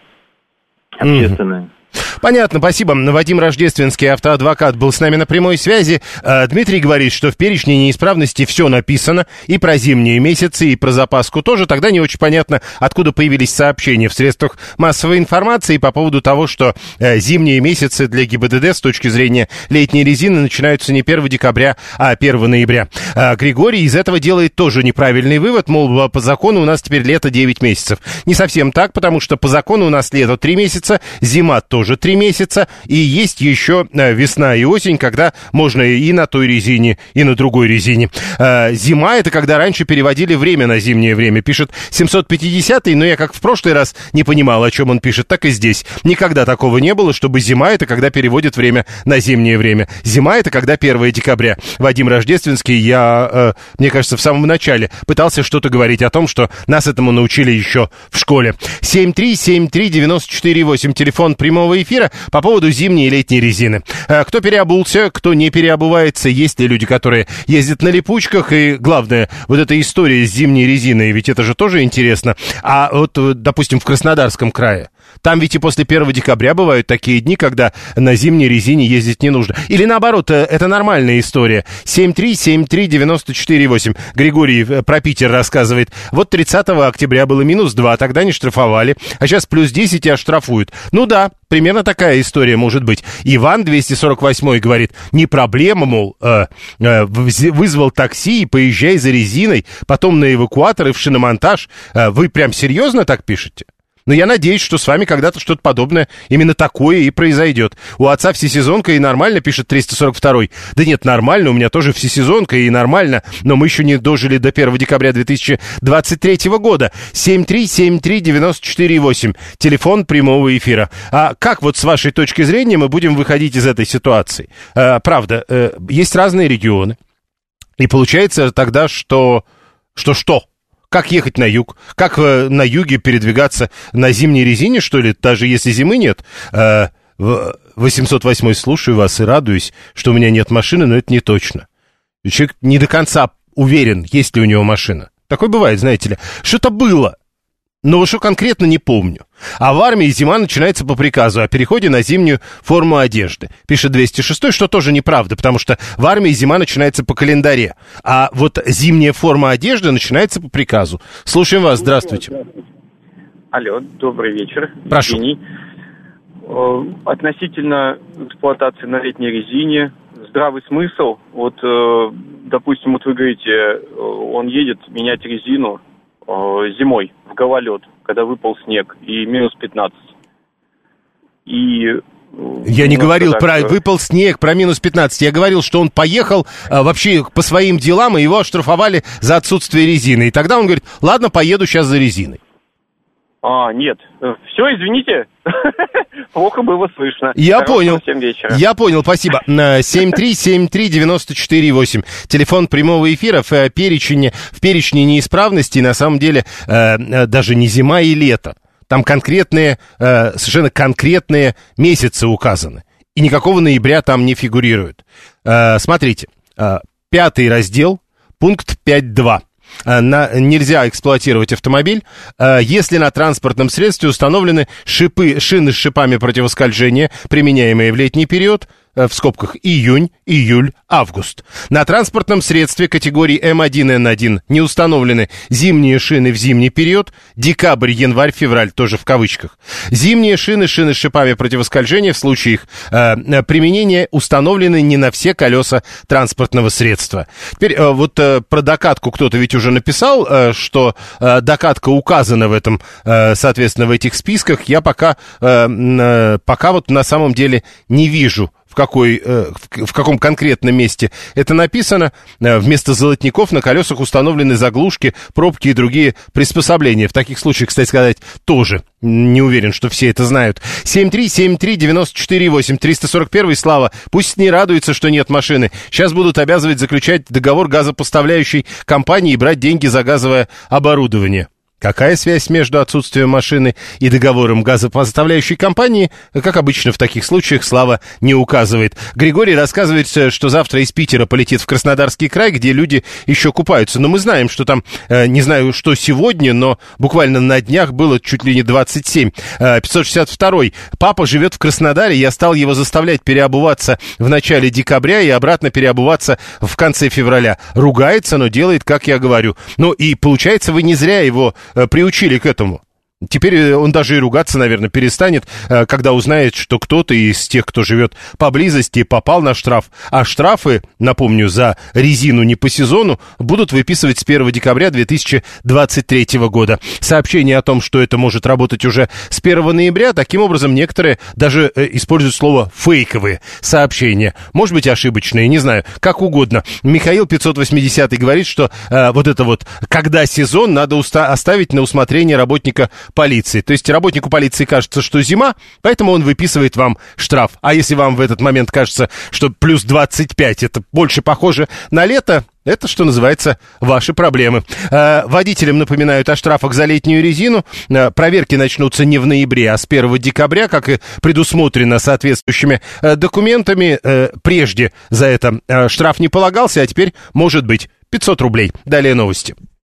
общественные. Mm-hmm. Понятно, спасибо. Вадим Рождественский, автоадвокат, был с нами на прямой связи. А, Дмитрий говорит, что в перечне неисправности все написано, и про зимние месяцы, и про запаску тоже. Тогда не очень понятно, откуда появились сообщения в средствах массовой информации по поводу того, что э, зимние месяцы для ГИБДД с точки зрения летней резины начинаются не 1 декабря, а 1 ноября. А, Григорий из этого делает тоже неправильный вывод, мол, по закону у нас теперь лето 9 месяцев. Не совсем так, потому что по закону у нас лето 3 месяца, зима тоже 3 три месяца, и есть еще э, весна и осень, когда можно и на той резине, и на другой резине. Э, зима — это когда раньше переводили время на зимнее время. Пишет 750-й, но я как в прошлый раз не понимал, о чем он пишет, так и здесь. Никогда такого не было, чтобы зима — это когда переводят время на зимнее время. Зима — это когда 1 декабря. Вадим Рождественский, я, э, мне кажется, в самом начале пытался что-то говорить о том, что нас этому научили еще в школе. 7373948, телефон прямого эфира по поводу зимней и летней резины. Э, кто переобулся, кто не переобувается, есть ли люди, которые ездят на липучках, и главное, вот эта история с зимней резиной, ведь это же тоже интересно. А вот, э, допустим, в Краснодарском крае, там ведь и после 1 декабря бывают такие дни, когда на зимней резине ездить не нужно. Или наоборот, э, это нормальная история. 7373948. Григорий э, про Питер рассказывает. Вот 30 октября было минус 2, тогда не штрафовали. А сейчас плюс 10 и оштрафуют. Ну да, примерно такая история может быть. Иван 248 говорит, не проблема, мол, э, э, вызвал такси и поезжай за резиной, потом на эвакуатор и в шиномонтаж. Э, вы прям серьезно так пишете? Но я надеюсь, что с вами когда-то что-то подобное, именно такое и произойдет. У отца всесезонка и нормально, пишет 342-й. Да нет, нормально, у меня тоже всесезонка и нормально, но мы еще не дожили до 1 декабря 2023 года. 7373948, телефон прямого эфира. А как вот с вашей точки зрения мы будем выходить из этой ситуации? А, правда, э, есть разные регионы. И получается тогда, что... Что что? Как ехать на юг? Как э, на юге передвигаться на зимней резине, что ли, даже если зимы нет? Э, 808 слушаю вас и радуюсь, что у меня нет машины, но это не точно. Человек не до конца уверен, есть ли у него машина. Такое бывает, знаете ли. Что-то было, но что конкретно не помню. А в армии зима начинается по приказу о переходе на зимнюю форму одежды. Пишет 206, что тоже неправда, потому что в армии зима начинается по календаре. А вот зимняя форма одежды начинается по приказу. Слушаем вас, здравствуйте. Алло, добрый вечер. Прошу. Евгений. Э, Относительно эксплуатации на летней резине, здравый смысл, вот, э, допустим, вот вы говорите, э, он едет менять резину зимой в гололед, когда выпал снег, и минус 15. И э, Я не говорил так, про э, выпал снег, про минус 15. Я говорил, что он поехал а, вообще по своим делам, и его оштрафовали за отсутствие резины. И тогда он говорит, ладно, поеду сейчас за резиной. А, нет. Все, извините. Плохо было слышно. Я Хорошего понял. Я понял, спасибо. На 7373948, телефон прямого эфира в э, перечне, в перечне неисправностей, на самом деле, э, э, даже не зима и лето. Там конкретные, совершенно конкретные месяцы указаны. И никакого ноября там не фигурирует. Смотрите, пятый раздел, пункт 5.2. Э, на- нельзя эксплуатировать автомобиль, э, если на транспортном средстве установлены шипы, шины с шипами противоскольжения, применяемые в летний период, в скобках июнь, июль, август. На транспортном средстве категории М1Н1 не установлены зимние шины в зимний период, декабрь, январь, февраль, тоже в кавычках. Зимние шины, шины с шипами противоскольжения в случае их э, э, применения установлены не на все колеса транспортного средства. Теперь э, вот э, про докатку кто-то ведь уже написал, э, что э, докатка указана в этом, э, соответственно, в этих списках. Я пока, э, э, пока вот на самом деле не вижу какой, э, в, каком конкретном месте это написано. Э, Вместо золотников на колесах установлены заглушки, пробки и другие приспособления. В таких случаях, кстати сказать, тоже не уверен, что все это знают. 7373948, 341 Слава. Пусть не радуется, что нет машины. Сейчас будут обязывать заключать договор газопоставляющей компании и брать деньги за газовое оборудование. Какая связь между отсутствием машины и договором газопоставляющей компании, как обычно в таких случаях, Слава не указывает. Григорий рассказывает, э, что завтра из Питера полетит в Краснодарский край, где люди еще купаются. Но мы знаем, что там, э, не знаю, что сегодня, но буквально на днях было чуть ли не 27. Э, 562. Папа живет в Краснодаре, я стал его заставлять переобуваться в начале декабря и обратно переобуваться в конце февраля. Ругается, но делает, как я говорю. Ну и получается, вы не зря его э, приучили к этому. Теперь э, он даже и ругаться, наверное, перестанет, э, когда узнает, что кто-то из тех, кто живет поблизости, попал на штраф. А штрафы, напомню, за резину не по сезону будут выписывать с 1 декабря 2023 года. Сообщение о том, что это может работать уже с 1 ноября, таким образом некоторые даже э, используют слово «фейковые» сообщения. Может быть, ошибочные, не знаю, как угодно. Михаил 580 говорит, что э, вот это вот, когда сезон, надо уста- оставить на усмотрение работника полиции. То есть работнику полиции кажется, что зима, поэтому он выписывает вам штраф. А если вам в этот момент кажется, что плюс 25 это больше похоже на лето, это, что называется, ваши проблемы. Э, водителям напоминают о штрафах за летнюю резину. Э, проверки начнутся не в ноябре, а с 1 декабря, как и предусмотрено соответствующими э, документами. Э, прежде за это э, штраф не полагался, а теперь может быть 500 рублей. Далее новости.